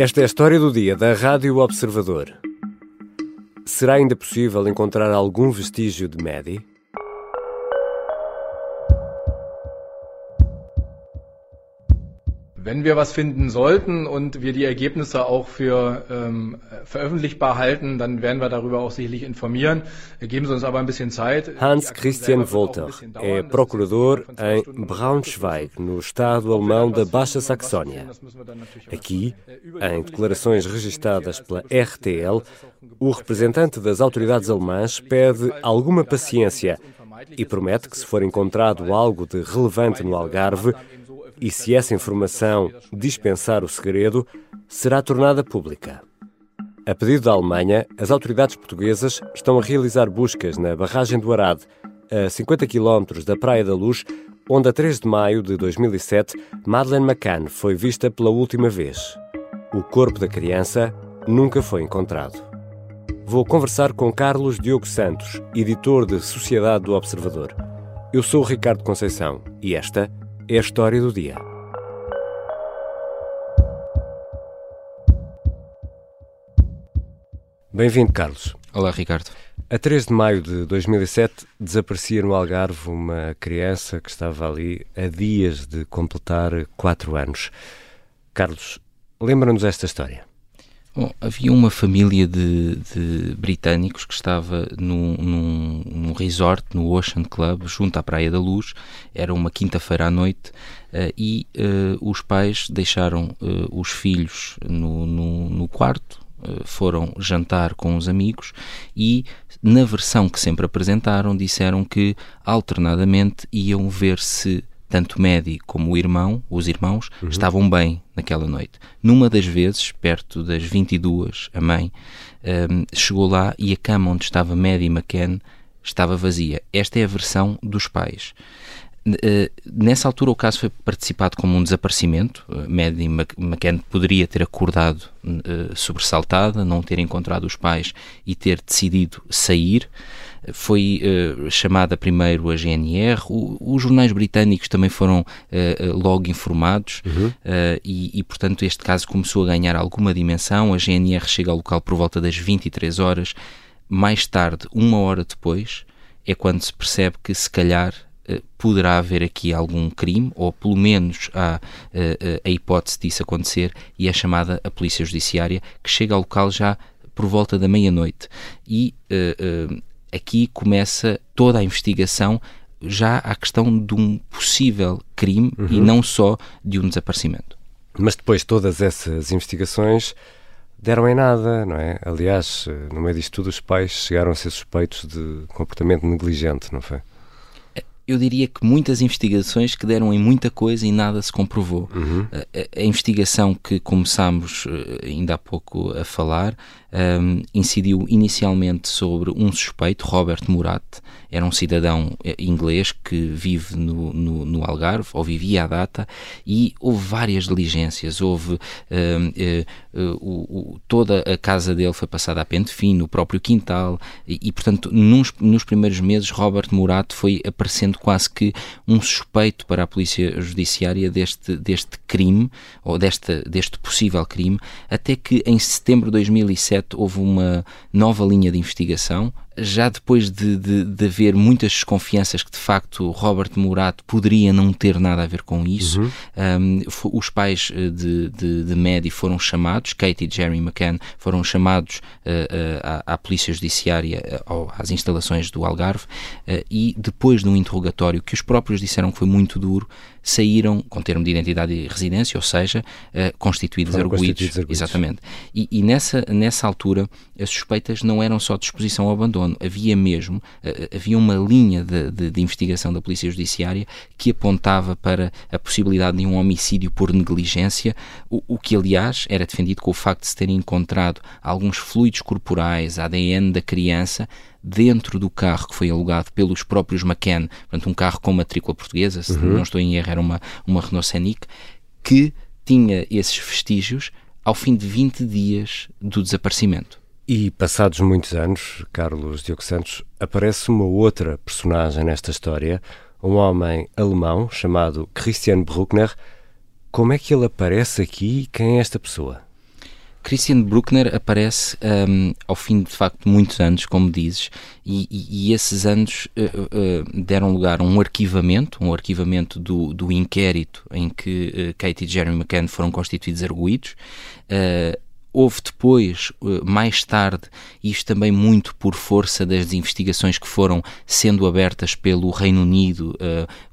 Esta é a história do dia da Rádio Observador. Será ainda possível encontrar algum vestígio de Maddie? Wenn wir was finden sollten und wir die Ergebnisse auch für ähm, veröffentlichbar halten, dann werden wir darüber auch sicherlich informieren. Geben Sie uns aber ein bisschen Zeit. Hans Christian Volter é procurador em Braunschweig, no estado alemão da Baixa Saxónia. Aqui, em declarações registadas pela RTL, o representante das autoridades alemãs pede alguma paciência e promete que, se for encontrado algo de relevante no Algarve, e se essa informação dispensar o segredo, será tornada pública. A pedido da Alemanha, as autoridades portuguesas estão a realizar buscas na barragem do Arade, a 50 km da Praia da Luz, onde a 3 de maio de 2007 Madeleine McCann foi vista pela última vez. O corpo da criança nunca foi encontrado. Vou conversar com Carlos Diogo Santos, editor de Sociedade do Observador. Eu sou Ricardo Conceição e esta é a história do dia. Bem-vindo, Carlos. Olá, Ricardo. A 3 de maio de 2007 desaparecia no Algarve uma criança que estava ali a dias de completar 4 anos. Carlos, lembra-nos esta história. Bom, havia uma família de, de britânicos que estava num, num, num, resort no Ocean Club, junto à Praia da Luz. Era uma quinta-feira à noite uh, e uh, os pais deixaram uh, os filhos no, no, no quarto, foram jantar com os amigos e, na versão que sempre apresentaram, disseram que alternadamente iam ver se tanto Maddie como o irmão, os irmãos, uhum. estavam bem naquela noite. Numa das vezes, perto das 22, a mãe um, chegou lá e a cama onde estava Maddie McCann estava vazia. Esta é a versão dos pais. Uh, nessa altura o caso foi participado como um desaparecimento. Uh, Maddie McCann poderia ter acordado uh, sobressaltada, não ter encontrado os pais e ter decidido sair foi uh, chamada primeiro a GNR, o, os jornais britânicos também foram uh, logo informados uhum. e, e, portanto, este caso começou a ganhar alguma dimensão. A GNR chega ao local por volta das 23 horas. Mais tarde, uma hora depois, é quando se percebe que se calhar poderá haver aqui algum crime, ou pelo menos há a hipótese disso acontecer, e é chamada a Polícia Judiciária, que chega ao local já por volta da meia-noite. E uh, uh, aqui começa toda a investigação já à questão de um possível crime uhum. e não só de um desaparecimento. Mas depois todas essas investigações deram em nada, não é? Aliás, no meio disto tudo, os pais chegaram a ser suspeitos de comportamento negligente, não foi? Eu diria que muitas investigações que deram em muita coisa e nada se comprovou. Uhum. A, a, investigação que começámos eh, ainda há pouco a falar um, incidiu inicialmente sobre um suspeito, Robert Murat, era um cidadão eh, inglês que vive no, no, no Algarve, ou vivia à data, e houve várias diligências, houve uh, uh, uh, toda a casa dele foi passada a pente fino, o próprio quintal, e, e portanto, nos, nos primeiros meses, Robert Murat foi aparecendo quase que um suspeito para a polícia judiciária deste, deste crime, ou deste, deste possível crime, até que em setembro de 2007 2007 houve uma nova linha de investigação, já depois de, de, de, haver muitas desconfianças que de facto Robert Murat poderia não ter nada a ver com isso, uhum. um, os pais eh, de, de, de Maddie foram chamados, Kate e Jerry McCann foram chamados uh, uh, à, à, Polícia Judiciária, uh, às instalações do Algarve, e depois de um interrogatório que os próprios disseram que foi muito duro, saíram com termo de identidade e residência, ou seja, constituídos arguídos. Exatamente. E, e nessa, nessa altura, as suspeitas não eram só de exposição ao abandono, havia mesmo, havia uma linha de, de, de, investigação da Polícia Judiciária que apontava para a possibilidade de um homicídio por negligência, o, o que aliás era defendido com o facto de se terem encontrado alguns fluidos corporais, ADN da criança, dentro do carro que foi alugado pelos próprios McCann, portanto um carro com matrícula portuguesa, se uhum. não estou em erro era uma, uma Renault Scenic, que tinha esses vestígios ao fim de 20 dias do desaparecimento. E passados muitos anos, Carlos Diogo Santos, aparece uma outra personagem nesta história, um homem alemão chamado Christian Bruckner. Como é que ele aparece aqui e quem é esta pessoa? Christian Bruckner aparece um, ao fim de facto muitos anos, como dizes, e, e, e esses anos uh, uh, deram lugar a um arquivamento, um arquivamento do, do inquérito em que uh, Kate e Jeremy McCann foram constituídos arguídos. Houve depois, mais tarde, isto também muito por força das investigações que foram sendo abertas pelo Reino Unido,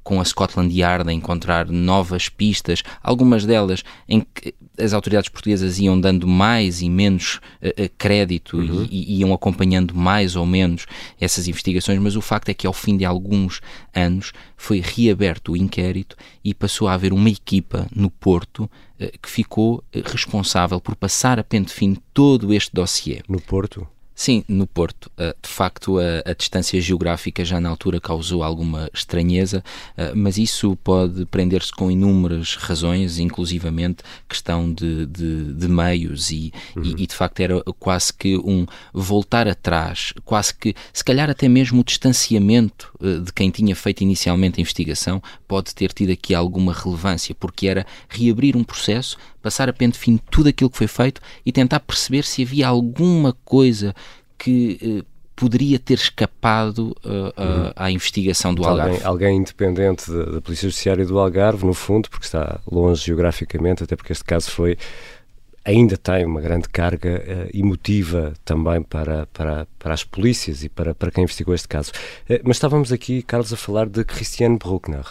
com a Scotland Yard a encontrar novas pistas, algumas delas em que as autoridades portuguesas iam dando mais e menos uh, crédito uhum. e, iam acompanhando mais ou menos essas investigações, mas o facto é que ao fim de alguns anos foi reaberto o inquérito e passou a haver uma equipa no Porto que ficou responsável por passar a pente fino todo este dossiê. No Porto? Sim, no Porto. Uh, de facto, a, a, distância geográfica já na altura causou alguma estranheza, uh, mas isso pode prender-se com inúmeras razões, inclusivamente questão de, de, de meios, e, uhum. e, e, de facto era quase que um voltar atrás, quase que, se calhar até mesmo o distanciamento uh, de quem tinha feito inicialmente a investigação pode ter tido aqui alguma relevância, porque era reabrir um processo passar a pente fino tudo aquilo que foi feito e tentar perceber se havia alguma coisa que eh, poderia ter escapado uh, uh, à investigação do então, Algarve. Alguém, alguém independente da, da, Polícia Judiciária do Algarve, no fundo, porque está longe geograficamente, até porque este caso foi ainda tem uma grande carga uh, emotiva também para, para, para as polícias e para, para quem investigou este caso. mas estávamos aqui, Carlos, a falar de Christiane Bruckner.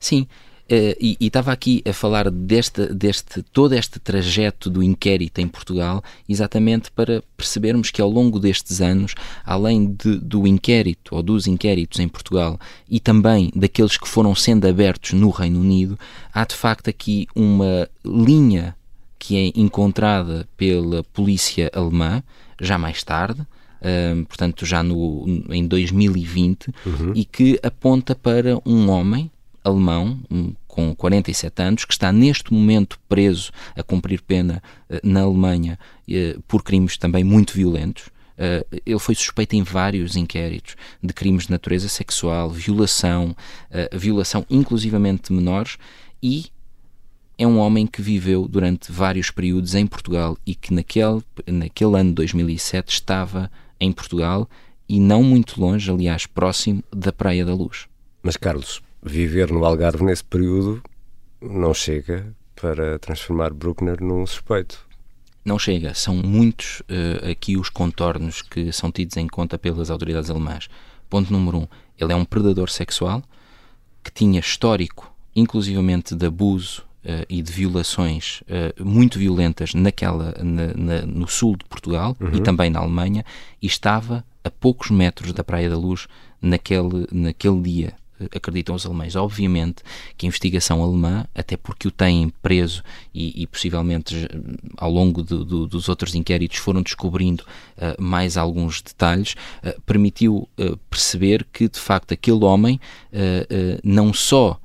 Sim, Uh, e, estava aqui a falar deste, deste todo este trajeto do inquérito em Portugal, exatamente para percebermos que ao longo destes anos, além de, do inquérito ou dos inquéritos em Portugal e também daqueles que foram sendo abertos no Reino Unido, há de facto aqui uma linha que é encontrada pela polícia alemã, já mais tarde, uh, portanto já no, em 2020, uhum. e que aponta para um homem alemão, com 47 anos, que está neste momento preso a cumprir pena uh, na Alemanha uh, por crimes também muito violentos. Uh, ele foi suspeito em vários inquéritos de crimes de natureza sexual, violação, violação inclusivamente de menores e é um homem que viveu durante vários períodos em Portugal e que naquele, naquele ano de 2007 estava em Portugal e não muito longe, aliás, próximo da Praia da Luz. Mas, Carlos, viver no Algarve nesse período não chega para transformar Bruckner num suspeito. Não chega. São muitos uh, aqui os contornos que são tidos em conta pelas autoridades alemãs. Ponto número um: ele é um predador sexual que tinha histórico, inclusivamente de abuso uh, e de violações uh, muito violentas naquela, na, na, no sul de Portugal uhum. e também na Alemanha, e estava a poucos metros da Praia da Luz naquele, naquele dia acreditam os alemães. Obviamente que a investigação alemã, até porque o têm preso e, e possivelmente ao longo do, do, dos outros inquéritos foram descobrindo uh, mais alguns detalhes, uh, permitiu uh, perceber que de facto aquele homem não só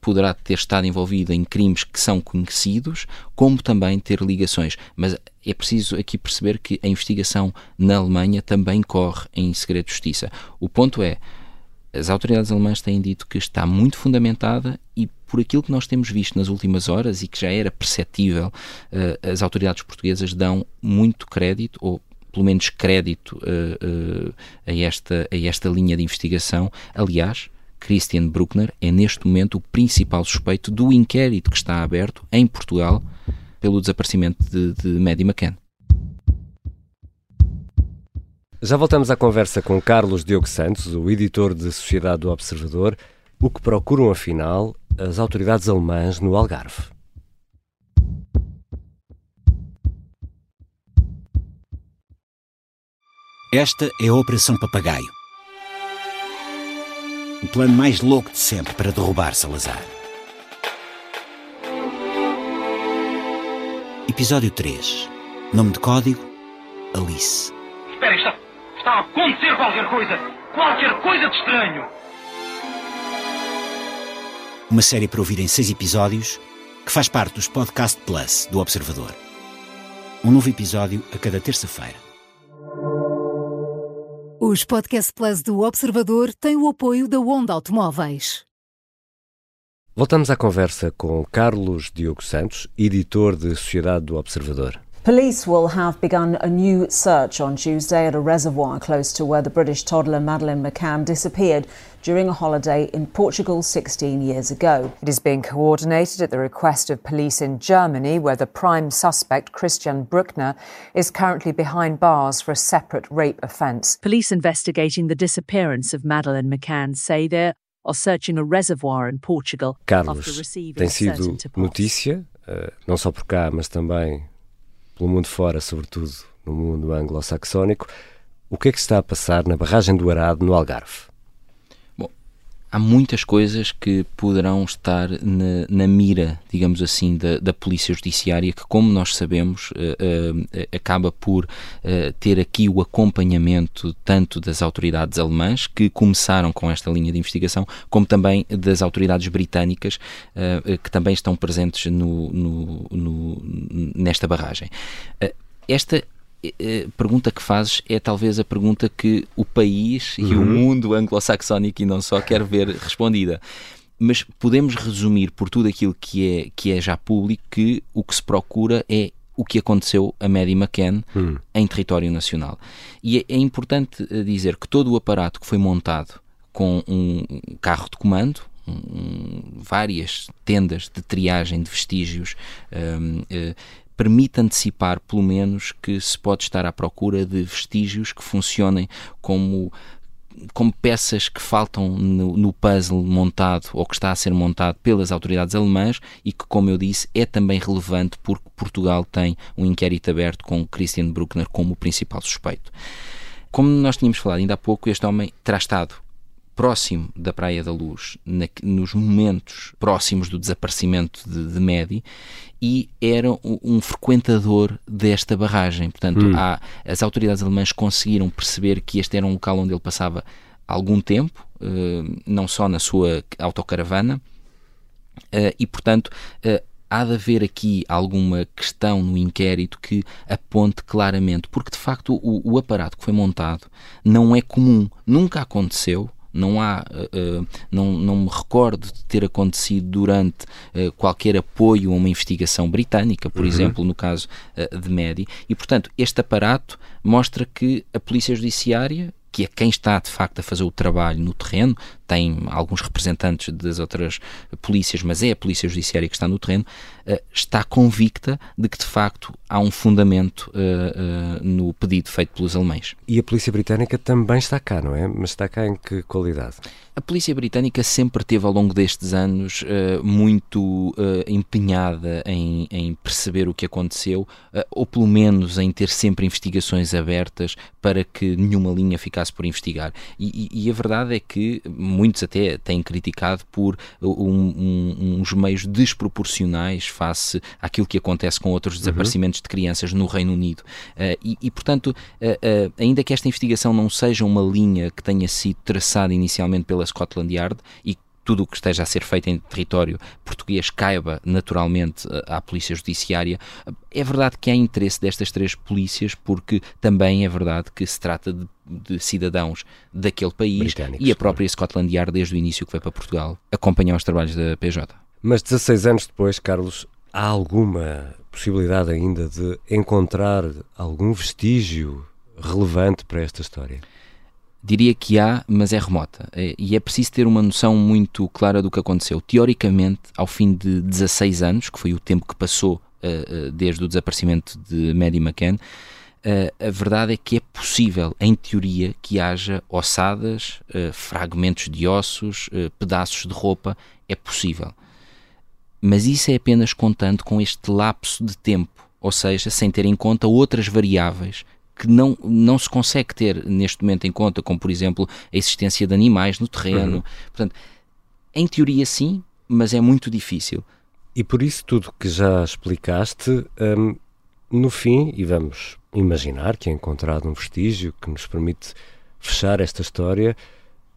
poderá ter estado envolvido em crimes que são conhecidos, como também ter ligações. Mas é preciso aqui perceber que a investigação na Alemanha também corre em segredo de justiça. O ponto é as autoridades alemãs têm dito que está muito fundamentada e por aquilo que nós temos visto nas últimas horas e que já era perceptível, uh, as autoridades portuguesas dão muito crédito, ou pelo menos crédito, uh, uh, a, esta, a esta linha de investigação. Aliás, Christian Bruckner é neste momento o principal suspeito do inquérito que está aberto em Portugal pelo desaparecimento de, de Maddie McCann. Já voltamos à conversa com Carlos Diogo Santos, o editor de Sociedade do Observador. O que procuram, afinal, as autoridades alemãs no Algarve? Esta é a Operação Papagaio. O plano mais louco de sempre para derrubar Salazar. Episódio 3. Nome de código: Alice. Espera, está. Está a acontecer qualquer coisa! Qualquer coisa de estranho! Uma série para ouvir em seis episódios que faz parte dos Podcast Plus do Observador. Um novo episódio a cada terça-feira. Os Podcast Plus do Observador têm o apoio da Onda Automóveis. Voltamos à conversa com Carlos Diogo Santos, editor de Sociedade do Observador. Police will have begun a new search on Tuesday at a reservoir close to where the British toddler Madeleine McCann disappeared during a holiday in Portugal 16 years ago. It is being coordinated at the request of police in Germany, where the prime suspect, Christian Bruckner, is currently behind bars for a separate rape offence. Police investigating the disappearance of Madeleine McCann say they are searching a reservoir in Portugal. Carlos, tem sido notícia, uh, não só por cá, mas também pelo mundo fora, sobretudo no mundo anglo-saxónico, o que é que está a passar na barragem do Arado, no Algarve? Há muitas coisas que poderão estar na, na mira, digamos assim, da, da, Polícia Judiciária, que, como nós sabemos, uh, uh, acaba por uh, ter aqui o acompanhamento tanto das autoridades alemãs, que começaram com esta linha de investigação, como também das autoridades britânicas, que também estão presentes no, no, no nesta barragem. esta pergunta que fazes é talvez a pergunta que o país uhum. e o uhum. mundo anglo-saxónico e não só quer ver respondida. Mas podemos resumir por tudo aquilo que é, que é já público que o que se procura é o que aconteceu a Maddie McCann uhum. em território nacional. E é, é importante eh, dizer que todo o aparato que foi montado com um carro de comando, um, várias tendas de triagem de vestígios, um, uh, eh, permite antecipar, pelo menos, que se pode estar à procura de vestígios que funcionem como como peças que faltam no, no, puzzle montado ou que está a ser montado pelas autoridades alemãs e que, como eu disse, é também relevante porque Portugal tem um inquérito aberto com Christian Bruckner como o principal suspeito. Como nós tínhamos falado ainda há pouco, este homem terá estado próximo da Praia da Luz, na, nos momentos próximos do desaparecimento de, de Medi, e era um, um, frequentador desta barragem. Portanto, hum. há, as autoridades alemãs conseguiram perceber que este era um local onde ele passava algum tempo, uh, não só na sua autocaravana, uh, e portanto. Uh, há de haver aqui alguma questão no inquérito que aponte claramente, porque de facto o, o aparato que foi montado não é comum, nunca aconteceu não há, uh, não, não me recordo de ter acontecido durante uh, qualquer apoio a uma investigação britânica, por uhum. exemplo, no caso uh, de Medi, e portanto este aparato mostra que a Polícia Judiciária que é quem está de facto a fazer o trabalho no terreno, tem alguns representantes das outras polícias, mas é a Polícia Judiciária que está no terreno, uh, está convicta de que de facto há um fundamento uh, uh, no pedido feito pelos alemães. E a Polícia Britânica também está cá, não é? Mas está cá em que qualidade? A Polícia Britânica sempre teve ao longo destes anos muito empenhada em, em, perceber o que aconteceu, ou pelo menos em ter sempre investigações abertas para que nenhuma linha ficasse por investigar. E, e, e a verdade é que muitos até têm criticado por um, um, uns meios desproporcionais face àquilo que acontece com outros uhum. desaparecimentos uhum. de crianças no Reino Unido. E, e, portanto, ainda que esta investigação não seja uma linha que tenha sido traçada inicialmente pela pela Scotland Yard e tudo o que esteja a ser feito em território português caiba naturalmente eh, à Polícia Judiciária. É verdade que há interesse destas três polícias, porque também é verdade que se trata de, de cidadãos daquele país e a própria Scotland Yard, desde o início que foi para Portugal, acompanhar os trabalhos da PJ. Mas 16 anos depois, Carlos, há alguma possibilidade ainda de encontrar algum vestígio relevante para esta história? Diria que há, mas é remota. É, e é preciso ter uma noção muito clara do que aconteceu. Teoricamente, ao fim de 16 anos, que foi o tempo que passou uh, uh, desde o desaparecimento de Maddie McCann, uh, a verdade é que é possível, em teoria, que haja ossadas, fragmentos de ossos, pedaços de roupa. É possível. Mas isso é apenas contando com este lapso de tempo, ou seja, sem ter em conta outras variáveis que não, não se consegue ter neste momento em conta, como por exemplo a existência de animais no terreno. Uhum. Portanto, em teoria sim, mas é muito difícil. E por isso tudo que já explicaste, um, no fim, e vamos imaginar que é encontrado um vestígio que nos permite fechar esta história,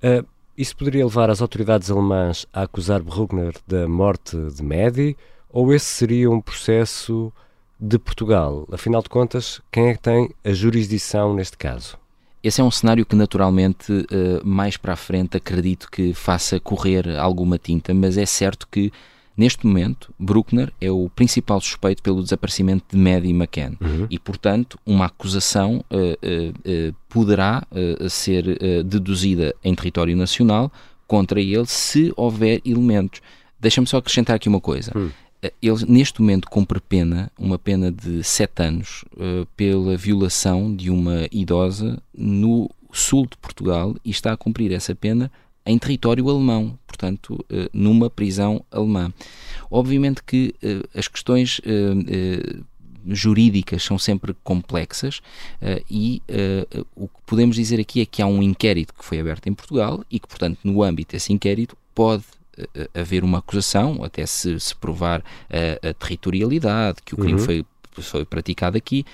uh, isso poderia levar as autoridades alemãs a acusar Bruckner da morte de Medi, ou esse seria um processo de Portugal. Afinal de contas, quem é que tem a jurisdição neste caso? Esse é um cenário que, naturalmente, eh, mais para a frente acredito que faça correr alguma tinta, mas é certo que Neste momento, Bruckner é o principal suspeito pelo desaparecimento de Maddie McCann uhum. e, portanto, uma acusação uh, uh, uh, poderá ser deduzida em território nacional contra ele se houver elementos. Deixa-me só acrescentar aqui uma coisa. Uhum. Ele, neste momento, cumpre pena, uma pena de sete anos, pela violação de uma idosa no sul de Portugal e está a cumprir essa pena em território alemão, portanto, eh, numa prisão alemã. Obviamente que eh, as questões eh, jurídicas são sempre complexas uh, e uh, o que podemos dizer aqui é que há um inquérito que foi aberto em Portugal e que, portanto, no âmbito desse inquérito pode haver uma acusação, até se, se provar a territorialidade, que o crime uhum. foi, foi praticado aqui.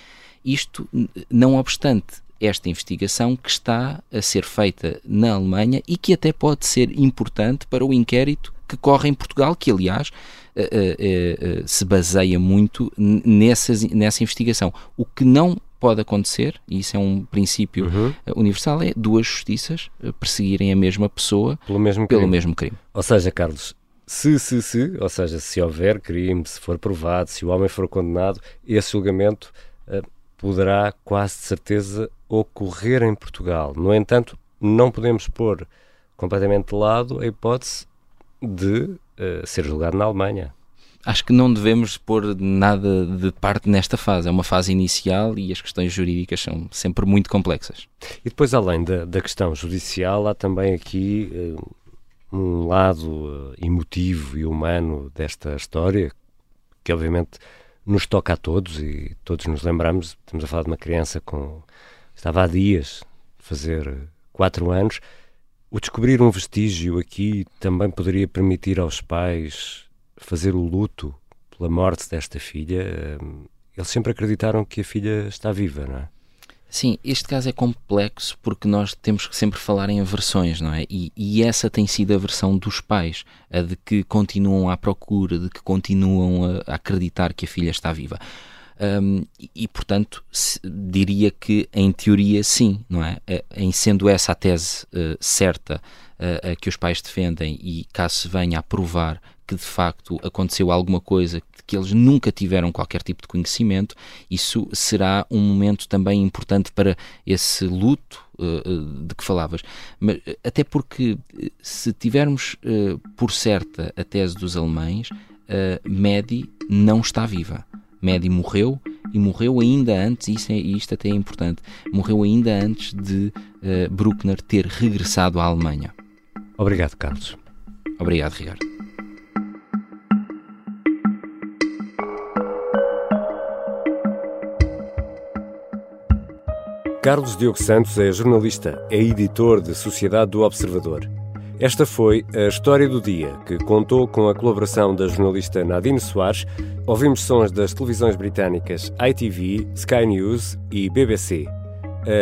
Isto, não obstante esta investigação que está a ser feita na Alemanha e que até pode ser importante para o inquérito que corre em Portugal, que aliás uh, uh, uh, se baseia muito nessas, nessa investigação. O que não pode acontecer, e isso é um princípio uhum. universal, é duas justiças perseguirem a mesma pessoa pelo mesmo pelo crime. Mesmo crime. Ou seja, Carlos, se, se, se, ou seja, se houver crime, se for provado, se o homem for condenado, esse julgamento poderá quase de certeza ocorrer em Portugal. No entanto, não podemos pôr completamente de lado a hipótese de uh, ser julgado na Alemanha. Acho que não devemos pôr nada de parte nesta fase. É uma fase inicial e as questões jurídicas são sempre muito complexas. E depois, além da, da questão judicial, há também aqui uh, um lado uh, emotivo e humano desta história, que obviamente nos toca a todos e todos nos lembramos. Estamos a falar de uma criança com. estava há dias fazer quatro anos. O descobrir um vestígio aqui também poderia permitir aos pais fazer o luto pela morte desta filha. Eles sempre acreditaram que a filha está viva, não é? Sim, este caso é complexo porque nós temos que sempre falar em aversões, não é? E, e, essa tem sido a versão dos pais, a de que continuam à procura, de que continuam a acreditar que a filha está viva. Um, e, portanto, se, diria que em teoria sim, não é? Em sendo essa a tese uh, certa uh, que os pais defendem e caso se venha a provar que de facto aconteceu alguma coisa que eles nunca tiveram qualquer tipo de conhecimento, isso será um momento também importante para esse luto uh, de que falavas. Mas, até porque, se tivermos por certa a tese dos alemães, Medi não está viva. Medi morreu e morreu ainda antes, e isto, é, isto até é importante, morreu ainda antes de uh, Bruckner ter regressado à Alemanha. Obrigado, Carlos. Obrigado, Ricardo. Carlos Diogo Santos é jornalista, é editor de Sociedade do Observador. Esta foi a história do dia, que contou com a colaboração da jornalista Nadine Soares. Ouvimos sons das televisões britânicas ITV, Sky News e BBC.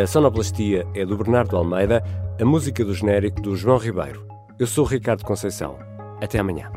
A sonoplastia é do Bernardo Almeida, a música do genérico do João Ribeiro. Eu sou Ricardo Conceição. Até amanhã.